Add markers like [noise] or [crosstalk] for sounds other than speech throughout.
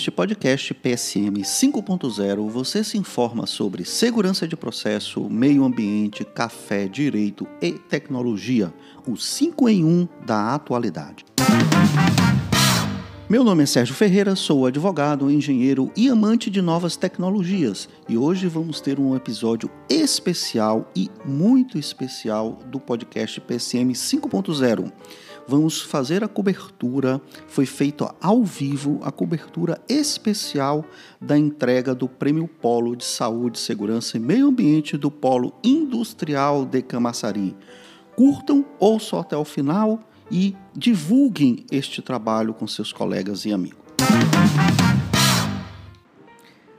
Neste podcast PSM 5.0, você se informa sobre segurança de processo, meio ambiente, café, direito e tecnologia, o 5 em 1 da atualidade. Meu nome é Sérgio Ferreira, sou advogado, engenheiro e amante de novas tecnologias. E hoje vamos ter um episódio especial e muito especial do podcast PSM 5.0 vamos fazer a cobertura. Foi feito ao vivo a cobertura especial da entrega do Prêmio Polo de Saúde, Segurança e Meio Ambiente do Polo Industrial de Camaçari. Curtam, ouçam até o final e divulguem este trabalho com seus colegas e amigos.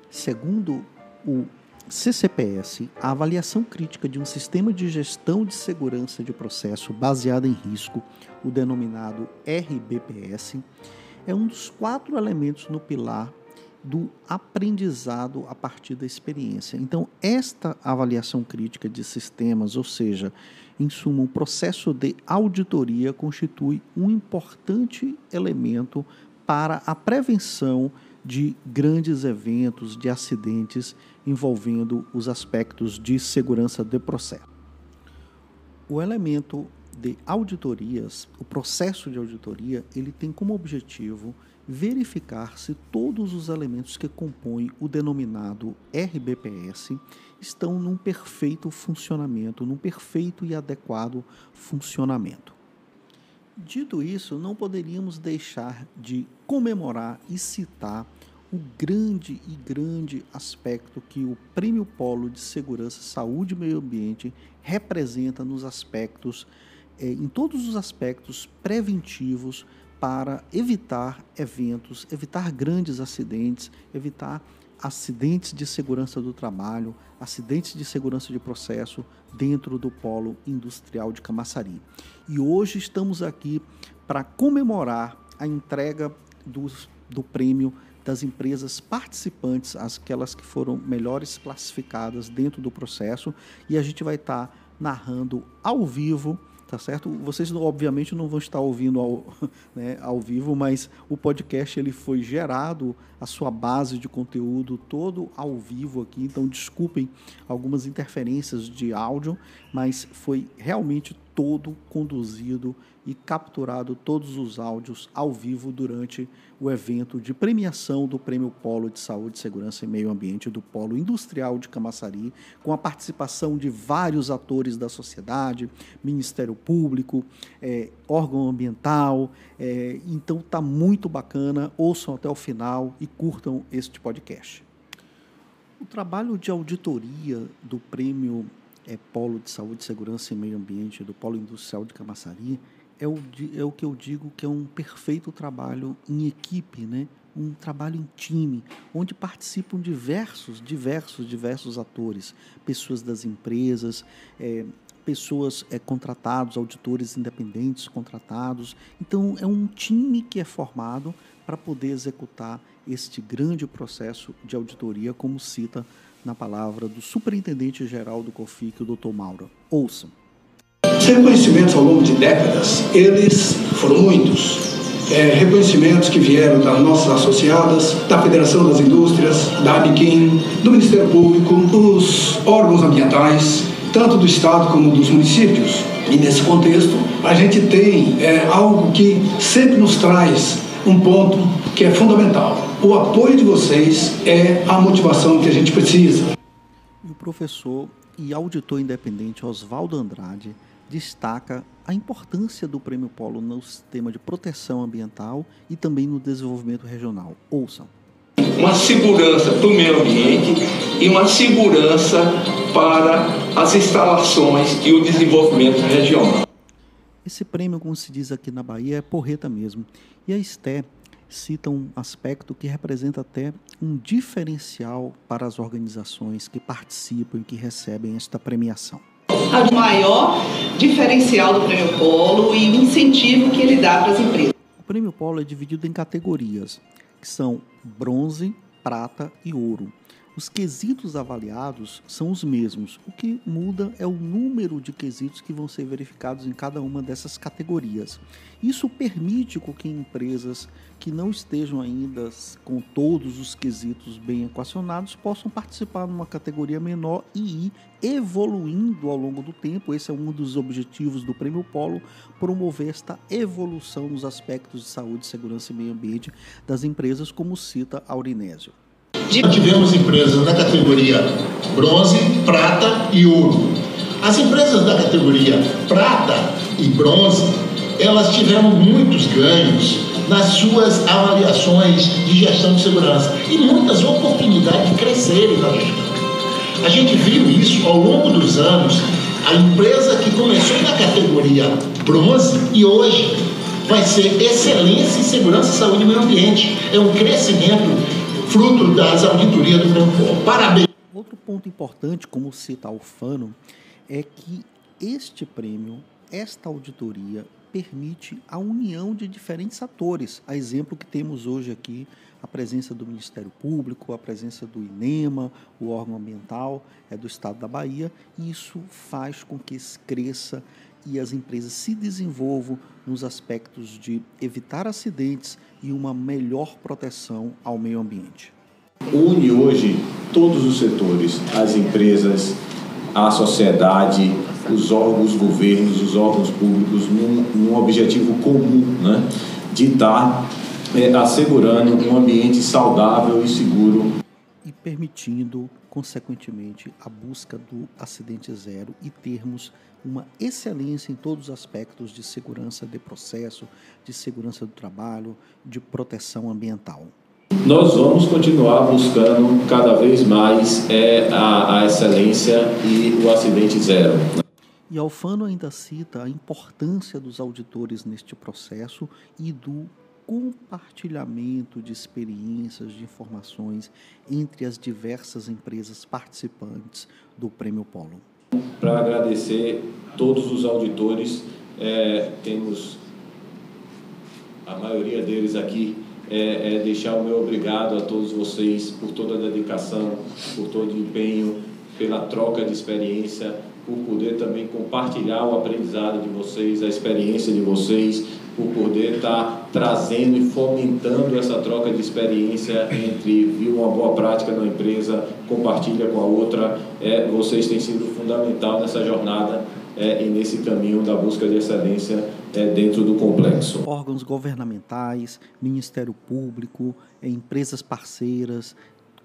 Segundo o CCPS, a avaliação crítica de um sistema de gestão de segurança de processo baseado em risco, o denominado RBPS, é um dos quatro elementos no pilar do aprendizado a partir da experiência. Então, esta avaliação crítica de sistemas, ou seja, em suma, um processo de auditoria, constitui um importante elemento para a prevenção de grandes eventos, de acidentes envolvendo os aspectos de segurança de processo. O elemento de auditorias, o processo de auditoria, ele tem como objetivo verificar se todos os elementos que compõem o denominado RBPS estão num perfeito funcionamento, num perfeito e adequado funcionamento. Dito isso, não poderíamos deixar de comemorar e citar o grande e grande aspecto que o Prêmio Polo de Segurança, Saúde e Meio Ambiente representa nos aspectos, eh, em todos os aspectos preventivos para evitar eventos, evitar grandes acidentes, evitar acidentes de segurança do trabalho, acidentes de segurança de processo dentro do polo industrial de Camaçari. E hoje estamos aqui para comemorar a entrega dos, do prêmio das empresas participantes, aquelas que foram melhores classificadas dentro do processo, e a gente vai estar tá narrando ao vivo tá certo? Vocês obviamente não vão estar ouvindo ao, [laughs] né, ao vivo, mas o podcast ele foi gerado, a sua base de conteúdo todo ao vivo aqui, então desculpem algumas interferências de áudio, mas foi realmente todo conduzido e capturado todos os áudios ao vivo durante o evento de premiação do Prêmio Polo de Saúde, Segurança e Meio Ambiente do Polo Industrial de Camaçari, com a participação de vários atores da sociedade, Ministério Público, é, órgão ambiental. É, então tá muito bacana. Ouçam até o final e curtam este podcast. O trabalho de auditoria do Prêmio é, Polo de Saúde, Segurança e Meio Ambiente do Polo Industrial de Camaçari é o, é o que eu digo que é um perfeito trabalho em equipe, né? um trabalho em time, onde participam diversos, diversos, diversos atores, pessoas das empresas, é, pessoas é, contratados, auditores independentes contratados. Então, é um time que é formado para poder executar este grande processo de auditoria, como cita na palavra do superintendente geral do COFIC, o Dr. Mauro. Ouçam. Os reconhecimentos ao longo de décadas, eles foram muitos. É, reconhecimentos que vieram das nossas associadas, da Federação das Indústrias, da ABIQUIM, do Ministério Público, dos órgãos ambientais, tanto do Estado como dos municípios. E nesse contexto, a gente tem é, algo que sempre nos traz um ponto que é fundamental. O apoio de vocês é a motivação que a gente precisa. E o professor e auditor independente Oswaldo Andrade destaca a importância do Prêmio Polo no sistema de proteção ambiental e também no desenvolvimento regional. Ouçam. Uma segurança para o meio ambiente e uma segurança para as instalações e o desenvolvimento regional. Esse prêmio, como se diz aqui na Bahia, é porreta mesmo. E a Esté cita um aspecto que representa até um diferencial para as organizações que participam e que recebem esta premiação o maior diferencial do Prêmio Polo e o incentivo que ele dá para as empresas. O Prêmio Polo é dividido em categorias, que são bronze, prata e ouro. Os quesitos avaliados são os mesmos. O que muda é o número de quesitos que vão ser verificados em cada uma dessas categorias. Isso permite que empresas que não estejam ainda com todos os quesitos bem equacionados possam participar numa categoria menor e ir evoluindo ao longo do tempo. Esse é um dos objetivos do Prêmio Polo, promover esta evolução nos aspectos de saúde, segurança e meio ambiente das empresas, como cita Aurinésio. Tivemos empresas na categoria bronze, prata e ouro. As empresas da categoria prata e bronze, elas tiveram muitos ganhos nas suas avaliações de gestão de segurança e muitas oportunidades de crescerem na gestão. A gente viu isso ao longo dos anos. A empresa que começou na categoria bronze e hoje vai ser excelência em segurança, saúde e meio ambiente. É um crescimento fruto das auditorias do Banco. Parabéns. Outro ponto importante, como cita Alfano, é que este prêmio, esta auditoria, permite a união de diferentes atores. A exemplo que temos hoje aqui, a presença do Ministério Público, a presença do INEMA, o órgão ambiental é do Estado da Bahia, e isso faz com que cresça e as empresas se desenvolvam nos aspectos de evitar acidentes e uma melhor proteção ao meio ambiente. Une hoje todos os setores, as empresas, a sociedade, os órgãos, os governos, os órgãos públicos, num, num objetivo comum, né, de estar é, assegurando um ambiente saudável e seguro. E permitindo, consequentemente, a busca do acidente zero e termos uma excelência em todos os aspectos de segurança de processo, de segurança do trabalho, de proteção ambiental. Nós vamos continuar buscando cada vez mais é, a, a excelência e o acidente zero. E Alfano ainda cita a importância dos auditores neste processo e do compartilhamento de experiências, de informações entre as diversas empresas participantes do Prêmio Polo para agradecer todos os auditores. É, temos a maioria deles aqui. É, é, deixar o meu obrigado a todos vocês por toda a dedicação, por todo o empenho, pela troca de experiência, por poder também compartilhar o aprendizado de vocês, a experiência de vocês, por poder estar trazendo e fomentando essa troca de experiência entre viu uma boa prática na empresa, compartilha com a outra. É, vocês têm sido fundamental nessa jornada é, e nesse caminho da busca de excelência é, dentro do complexo. Órgãos governamentais, Ministério Público, é, empresas parceiras,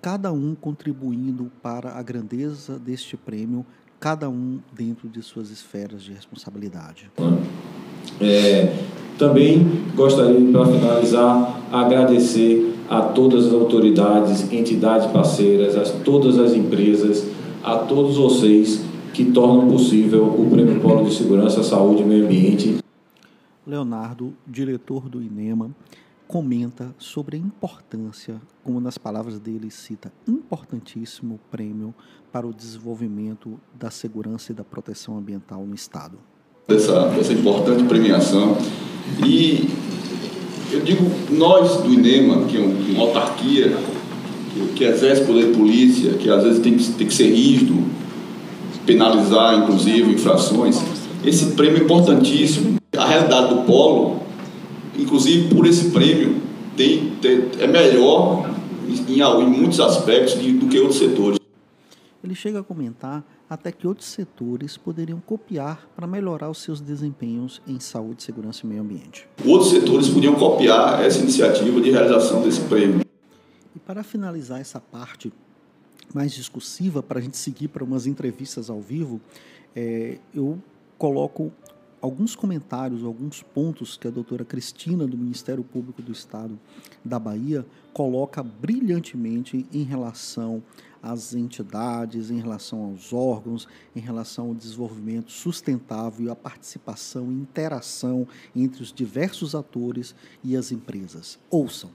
cada um contribuindo para a grandeza deste prêmio, cada um dentro de suas esferas de responsabilidade. É, também gostaria, para finalizar, agradecer a todas as autoridades, entidades parceiras, a todas as empresas, a todos vocês que tornam possível o Prêmio Polo de Segurança, Saúde e Meio Ambiente. Leonardo, diretor do INEMA, comenta sobre a importância, como nas palavras dele cita, importantíssimo prêmio para o desenvolvimento da segurança e da proteção ambiental no Estado. Dessa, dessa importante premiação e eu digo, nós do INEMA, que é uma autarquia, que, exerce poder de polícia, que às vezes tem que, tem que ser rígido, penalizar inclusive infrações, esse prêmio é importantíssimo. A realidade do polo, inclusive por esse prêmio, tem, tem é melhor em, em muitos aspectos do que outros setores. Ele chega a comentar até que outros setores poderiam copiar para melhorar os seus desempenhos em saúde, segurança e meio ambiente. Outros setores podiam copiar essa iniciativa de realização desse prêmio. E para finalizar essa parte mais discursiva, para a gente seguir para umas entrevistas ao vivo, é, eu coloco alguns comentários, alguns pontos que a doutora Cristina, do Ministério Público do Estado da Bahia, coloca brilhantemente em relação às entidades, em relação aos órgãos, em relação ao desenvolvimento sustentável e a participação e interação entre os diversos atores e as empresas. Ouçam.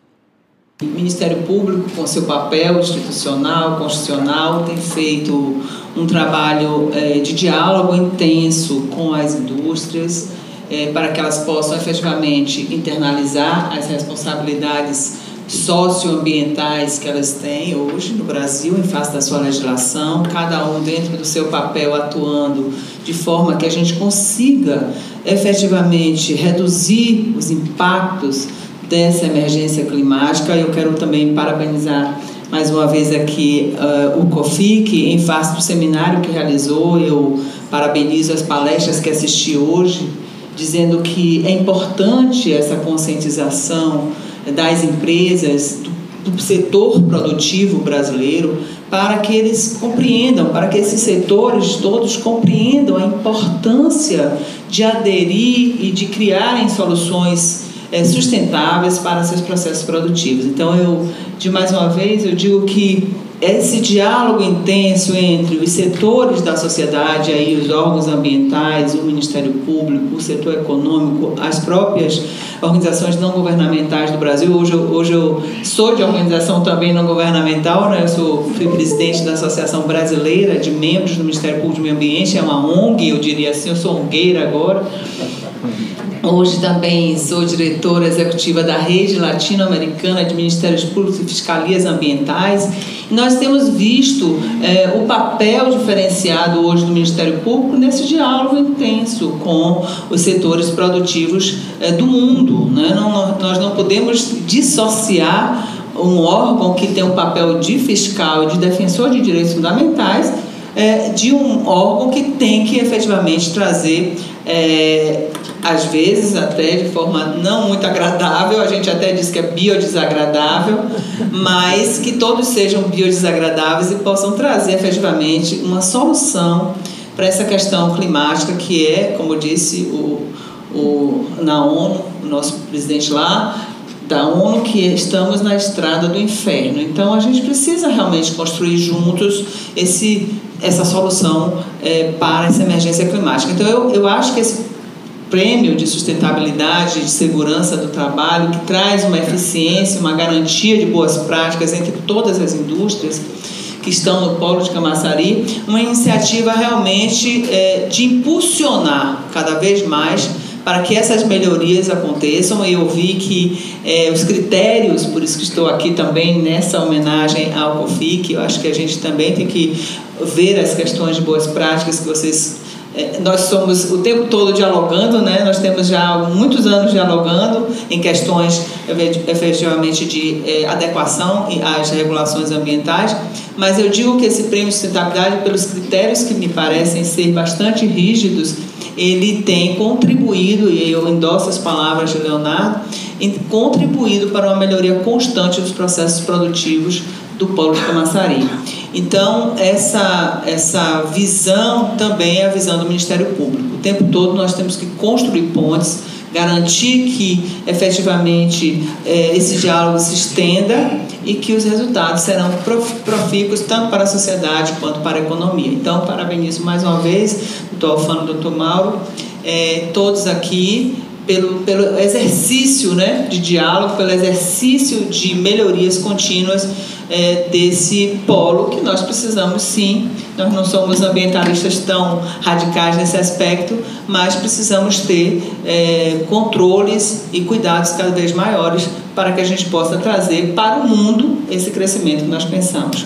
O Ministério Público, com seu papel institucional, constitucional, tem feito um trabalho é, de diálogo intenso com as indústrias, é, para que elas possam efetivamente internalizar as responsabilidades socioambientais que elas têm hoje no Brasil, em face da sua legislação, cada um dentro do seu papel atuando de forma que a gente consiga efetivamente reduzir os impactos dessa emergência climática. Eu quero também parabenizar mais uma vez aqui uh, o COFIC, em face do seminário que realizou. Eu parabenizo as palestras que assisti hoje, dizendo que é importante essa conscientização das empresas, do, do setor produtivo brasileiro, para que eles compreendam, para que esses setores todos compreendam a importância de aderir e de criarem soluções é, sustentáveis para seus processos produtivos. Então, eu, de mais uma vez, eu digo que esse diálogo intenso entre os setores da sociedade, aí os órgãos ambientais, o Ministério Público, o setor econômico, as próprias organizações não governamentais do Brasil. Hoje, eu, hoje eu sou de organização também não governamental, né? eu sou, fui presidente da Associação Brasileira de Membros do Ministério Público do Meio Ambiente, é uma ONG, eu diria assim, eu sou ongueira agora. Hoje também sou diretora executiva da Rede Latino-Americana de Ministérios Públicos e Fiscalias Ambientais. Nós temos visto é, o papel diferenciado hoje do Ministério Público nesse diálogo intenso com os setores produtivos é, do mundo. Né? Não, nós não podemos dissociar um órgão que tem um papel de fiscal e de defensor de direitos fundamentais é, de um órgão que tem que efetivamente trazer às vezes até de forma não muito agradável, a gente até diz que é biodesagradável, mas que todos sejam biodesagradáveis e possam trazer efetivamente uma solução para essa questão climática que é, como disse o, o, na ONU, o nosso presidente lá, da ONU, que estamos na estrada do inferno. Então a gente precisa realmente construir juntos esse, essa solução é, para essa emergência climática. Então eu, eu acho que esse prêmio de sustentabilidade, de segurança do trabalho, que traz uma eficiência, uma garantia de boas práticas entre todas as indústrias que estão no polo de Camaçari, uma iniciativa realmente é, de impulsionar cada vez mais para que essas melhorias aconteçam. E eu vi que é, os critérios, por isso que estou aqui também nessa homenagem ao COFIC, eu acho que a gente também tem que ver as questões de boas práticas que vocês nós somos o tempo todo dialogando, né? nós temos já muitos anos dialogando em questões efetivamente de é, adequação às regulações ambientais, mas eu digo que esse prêmio de sustentabilidade, pelos critérios que me parecem ser bastante rígidos, ele tem contribuído, e eu endosso as palavras de Leonardo, contribuído para uma melhoria constante dos processos produtivos do Polo de Camaçari. Então, essa, essa visão também é a visão do Ministério Público. O tempo todo nós temos que construir pontes, garantir que efetivamente é, esse diálogo se estenda e que os resultados serão profícuos tanto para a sociedade quanto para a economia. Então, parabenizo mais uma vez, doutor Alfano, doutor Mauro, é, todos aqui pelo, pelo exercício né, de diálogo, pelo exercício de melhorias contínuas é, desse polo que nós precisamos sim. Nós não somos ambientalistas tão radicais nesse aspecto, mas precisamos ter é, controles e cuidados cada vez maiores para que a gente possa trazer para o mundo esse crescimento que nós pensamos.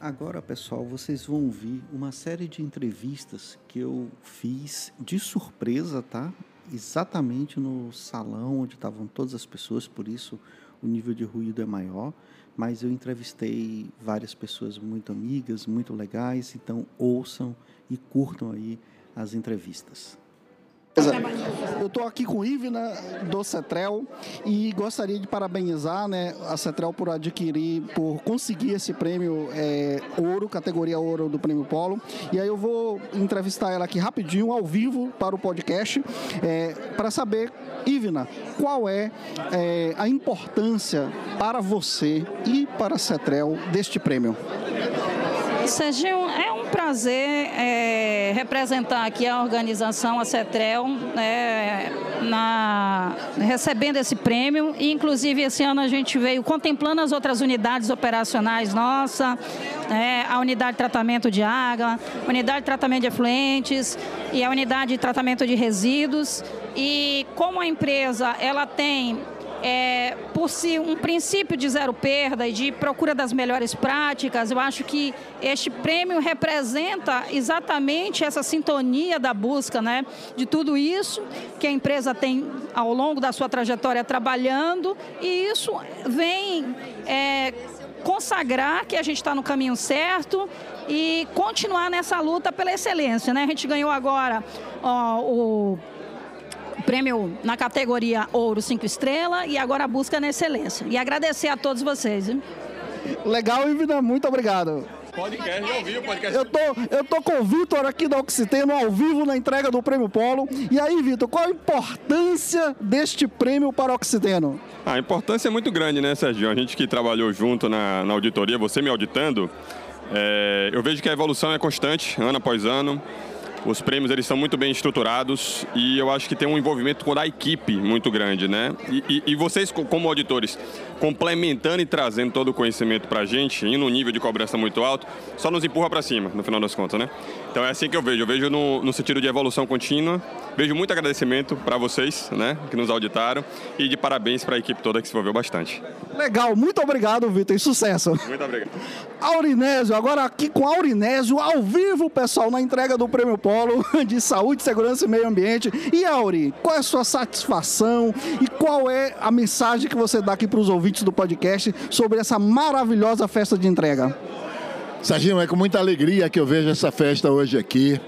Agora, pessoal, vocês vão ouvir uma série de entrevistas que eu fiz de surpresa, tá? Exatamente no salão onde estavam todas as pessoas, por isso o nível de ruído é maior mas eu entrevistei várias pessoas muito amigas, muito legais, então ouçam e curtam aí as entrevistas. Eu estou aqui com Ivna do Cetrel e gostaria de parabenizar né, a Cetrel por adquirir, por conseguir esse prêmio é, ouro, categoria ouro do Prêmio Polo. E aí eu vou entrevistar ela aqui rapidinho, ao vivo, para o podcast, é, para saber, Ivna, qual é, é a importância para você e para a Cetrel deste prêmio? Serginho, é um prazer é, representar aqui a organização, a né, na, recebendo esse prêmio. E, inclusive, esse ano a gente veio contemplando as outras unidades operacionais nossa, né, a unidade de tratamento de água, unidade de tratamento de efluentes e a unidade de tratamento de resíduos. E como a empresa ela tem é, por si um princípio de zero perda e de procura das melhores práticas, eu acho que este prêmio representa exatamente essa sintonia da busca né, de tudo isso que a empresa tem ao longo da sua trajetória trabalhando e isso vem é, consagrar que a gente está no caminho certo e continuar nessa luta pela excelência. Né? A gente ganhou agora ó, o prêmio na categoria Ouro 5 Estrela e agora a busca na excelência. E agradecer a todos vocês. Hein? Legal, Ivina, muito obrigado. Podcast ao vivo, podcast. Eu tô, eu tô com o Vitor aqui da Oxiteno ao vivo na entrega do Prêmio Polo. E aí, Vitor, qual a importância deste prêmio para o Oxiteno? A importância é muito grande, né, Sérgio? A gente que trabalhou junto na, na auditoria, você me auditando, é, eu vejo que a evolução é constante, ano após ano. Os prêmios eles são muito bem estruturados e eu acho que tem um envolvimento com a equipe muito grande, né? E, e, e vocês, como auditores, complementando e trazendo todo o conhecimento para a gente, em um nível de cobrança muito alto, só nos empurra para cima, no final das contas, né? Então é assim que eu vejo. Eu vejo no, no sentido de evolução contínua. Vejo muito agradecimento para vocês, né, que nos auditaram, e de parabéns para a equipe toda que se envolveu bastante. Legal, muito obrigado, Vitor, e sucesso. Muito obrigado. Aurinésio, agora aqui com Aurinésio, ao vivo, pessoal, na entrega do Prêmio Polo [laughs] de Saúde, Segurança e Meio Ambiente. E Auri, qual é a sua satisfação e qual é a mensagem que você dá aqui para os ouvintes do podcast sobre essa maravilhosa festa de entrega? Serginho, é com muita alegria que eu vejo essa festa hoje aqui.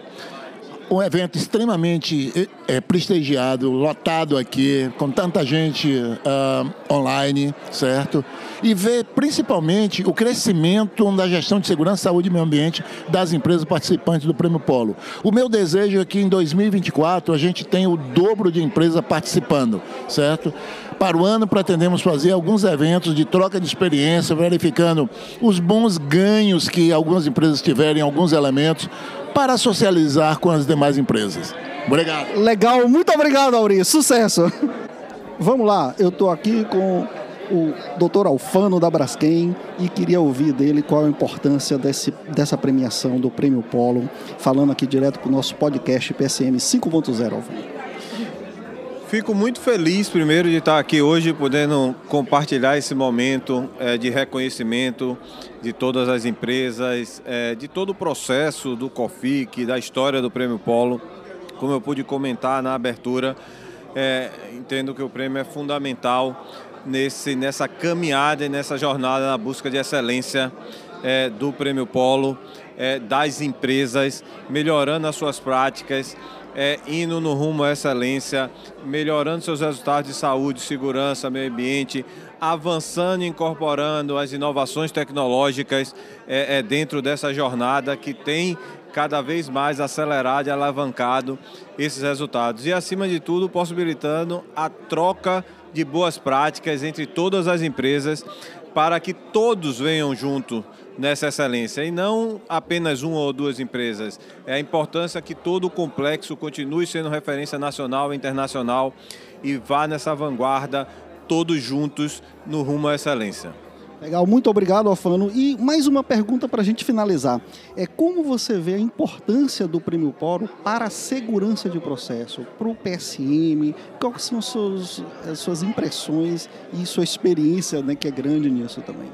Um evento extremamente é, prestigiado, lotado aqui, com tanta gente uh, online, certo? E ver principalmente o crescimento da gestão de segurança, saúde e meio ambiente das empresas participantes do Prêmio Polo. O meu desejo é que em 2024 a gente tenha o dobro de empresas participando, certo? Para o ano, pretendemos fazer alguns eventos de troca de experiência, verificando os bons ganhos que algumas empresas tiverem, alguns elementos, para socializar com as demais empresas. Obrigado. Legal, muito obrigado, Auri. Sucesso. Vamos lá, eu estou aqui com o doutor Alfano da Braskem e queria ouvir dele qual a importância desse, dessa premiação do Prêmio Polo, falando aqui direto para o nosso podcast PSM 5.0 Alfano. Fico muito feliz, primeiro, de estar aqui hoje, podendo compartilhar esse momento é, de reconhecimento de todas as empresas, é, de todo o processo do COFIC, da história do Prêmio Polo. Como eu pude comentar na abertura, é, entendo que o prêmio é fundamental nesse, nessa caminhada e nessa jornada na busca de excelência do Prêmio Polo, é, das empresas, melhorando as suas práticas, é, indo no rumo à excelência, melhorando seus resultados de saúde, segurança, meio ambiente, avançando e incorporando as inovações tecnológicas é, é, dentro dessa jornada que tem cada vez mais acelerado e alavancado esses resultados. E, acima de tudo, possibilitando a troca de boas práticas entre todas as empresas para que todos venham junto nessa excelência e não apenas uma ou duas empresas. É a importância que todo o complexo continue sendo referência nacional e internacional e vá nessa vanguarda todos juntos no rumo à excelência. Legal, muito obrigado, Alfano. E mais uma pergunta para a gente finalizar. É como você vê a importância do Prêmio Poro para a segurança de processo, para o PSM? Quais são as suas, as suas impressões e sua experiência, né, que é grande nisso também?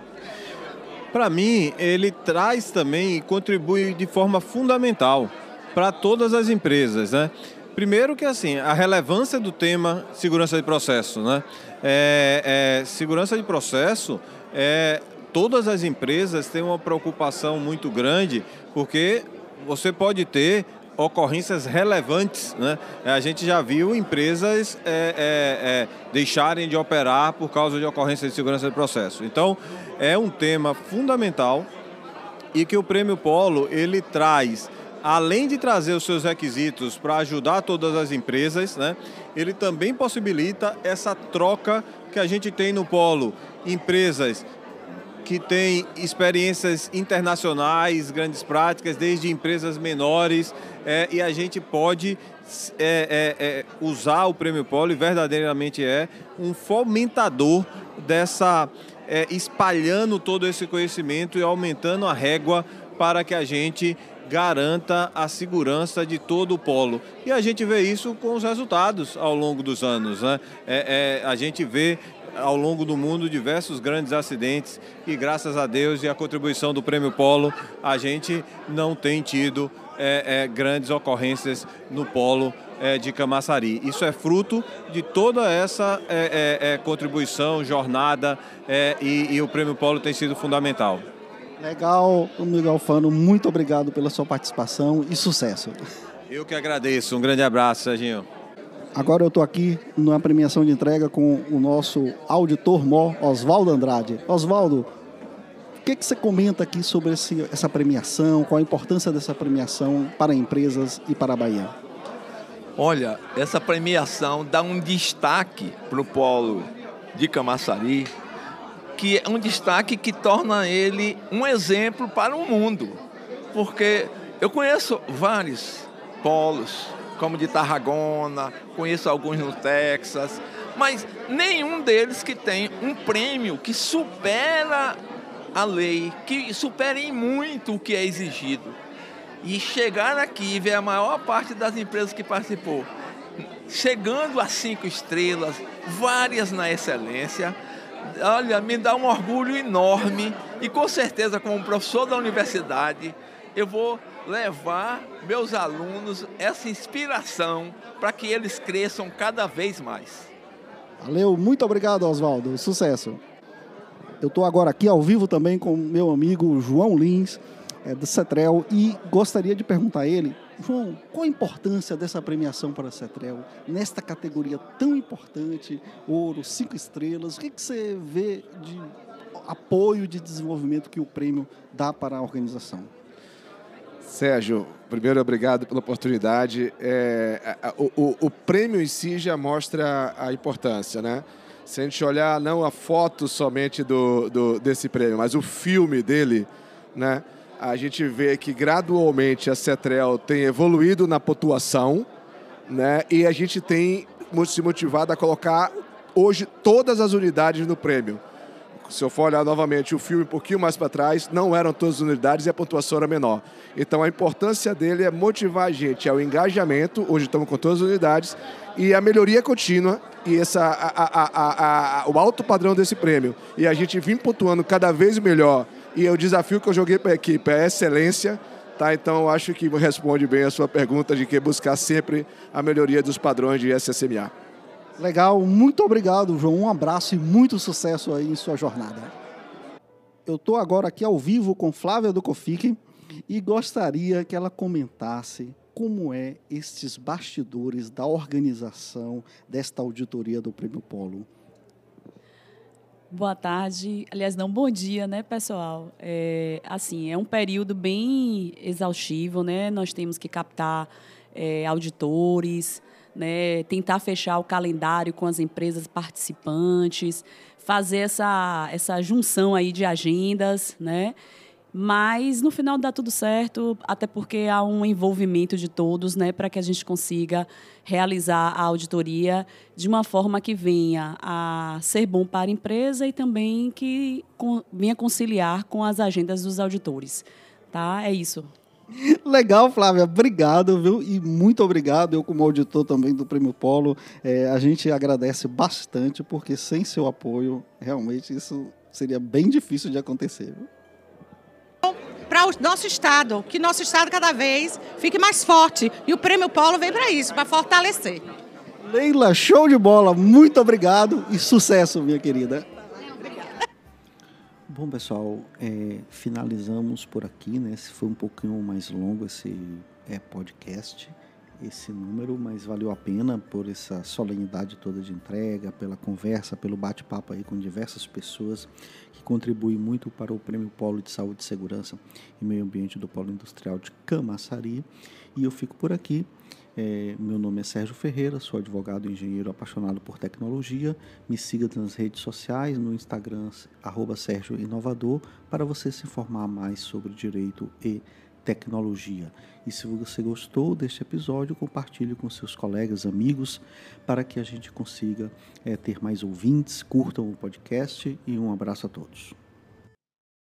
Para mim, ele traz também e contribui de forma fundamental para todas as empresas, né? Primeiro que assim, a relevância do tema segurança de processo, né? É, é, segurança de processo, é, todas as empresas têm uma preocupação muito grande, porque você pode ter ocorrências relevantes. Né? A gente já viu empresas é, é, é, deixarem de operar por causa de ocorrências de segurança de processo. Então, é um tema fundamental e que o Prêmio Polo ele traz, além de trazer os seus requisitos para ajudar todas as empresas, né? ele também possibilita essa troca que a gente tem no Polo. Empresas que têm experiências internacionais, grandes práticas, desde empresas menores, é, e a gente pode é, é, é, usar o Prêmio Polo e verdadeiramente é um fomentador dessa, é, espalhando todo esse conhecimento e aumentando a régua para que a gente garanta a segurança de todo o polo. E a gente vê isso com os resultados ao longo dos anos. Né? É, é, a gente vê ao longo do mundo diversos grandes acidentes e graças a Deus e a contribuição do Prêmio Polo, a gente não tem tido é, é grandes ocorrências no polo é, de Camaçari. Isso é fruto de toda essa é, é, é contribuição, jornada e, e o Prêmio Polo tem sido fundamental. Legal, Miguel Fano, muito obrigado pela sua participação e sucesso. Eu que agradeço. Um grande abraço, Serginho. Agora eu estou aqui na premiação de entrega com o nosso auditor mó, Oswaldo Andrade. Oswaldo, o que, que você comenta aqui sobre esse, essa premiação? Qual a importância dessa premiação para empresas e para a Bahia? Olha, essa premiação dá um destaque para o polo de Camaçari, que é um destaque que torna ele um exemplo para o mundo. Porque eu conheço vários polos, como de Tarragona, conheço alguns no Texas, mas nenhum deles que tem um prêmio que supera a lei, que supere em muito o que é exigido. E chegar aqui e ver a maior parte das empresas que participou chegando a cinco estrelas, várias na excelência, olha, me dá um orgulho enorme e com certeza, como professor da universidade, eu vou levar meus alunos essa inspiração para que eles cresçam cada vez mais. Valeu, muito obrigado, Oswaldo. Sucesso. Eu estou agora aqui ao vivo também com meu amigo João Lins, é, do Cetrel, e gostaria de perguntar a ele João, qual a importância dessa premiação para a Cetrel nesta categoria tão importante, ouro, cinco estrelas? O que, que você vê de apoio de desenvolvimento que o prêmio dá para a organização? Sérgio, primeiro obrigado pela oportunidade. É, o, o, o, prêmio em si já mostra a importância, né? Se a gente olhar não a foto somente do, do desse prêmio, mas o filme dele, né? A gente vê que gradualmente a Cetrel tem evoluído na pontuação, né? E a gente tem se motivado a colocar hoje todas as unidades no prêmio. Se eu for olhar novamente o filme um pouquinho mais para trás, não eram todas as unidades e a pontuação era menor. Então a importância dele é motivar a gente ao engajamento, hoje estamos com todas as unidades, e a melhoria contínua e essa, a, a, a, o alto padrão desse prêmio. E a gente vir pontuando cada vez melhor e o desafio que eu joguei para a equipe é excelência. Tá, então, acho que responde bem a sua pergunta de que buscar sempre a melhoria dos padrões de SSMA. Legal, muito obrigado, João. Um abraço e muito sucesso aí em sua jornada. Eu estou agora aqui ao vivo com Flávia do e gostaria que ela comentasse como é estes bastidores da organização desta auditoria do Prêmio Polo. Boa tarde, aliás, não, bom dia, né, pessoal? É, assim, é um período bem exaustivo, né? Nós temos que captar é, auditores, né, tentar fechar o calendário com as empresas participantes, fazer essa, essa junção aí de agendas, né? Mas no final dá tudo certo, até porque há um envolvimento de todos, né, para que a gente consiga realizar a auditoria de uma forma que venha a ser bom para a empresa e também que venha conciliar com as agendas dos auditores. Tá? É isso. [laughs] Legal, Flávia, obrigado, viu? E muito obrigado, eu como auditor também do Prêmio Polo, é, a gente agradece bastante, porque sem seu apoio, realmente isso seria bem difícil de acontecer. Viu? Para o nosso Estado, que nosso Estado cada vez fique mais forte. E o Prêmio Polo vem para isso, para fortalecer. Leila, show de bola, muito obrigado e sucesso, minha querida. Bom, pessoal, é, finalizamos por aqui, né? Esse foi um pouquinho mais longo esse é, podcast esse número, mas valeu a pena por essa solenidade toda de entrega, pela conversa, pelo bate-papo aí com diversas pessoas que contribuem muito para o Prêmio Polo de Saúde e Segurança e Meio Ambiente do Polo Industrial de Camaçari. E eu fico por aqui. É, meu nome é Sérgio Ferreira, sou advogado e engenheiro apaixonado por tecnologia. Me siga nas redes sociais, no Instagram, arroba Sérgio Inovador, para você se informar mais sobre direito e tecnologia. E se você gostou deste episódio, compartilhe com seus colegas, amigos, para que a gente consiga é, ter mais ouvintes. Curtam o podcast e um abraço a todos.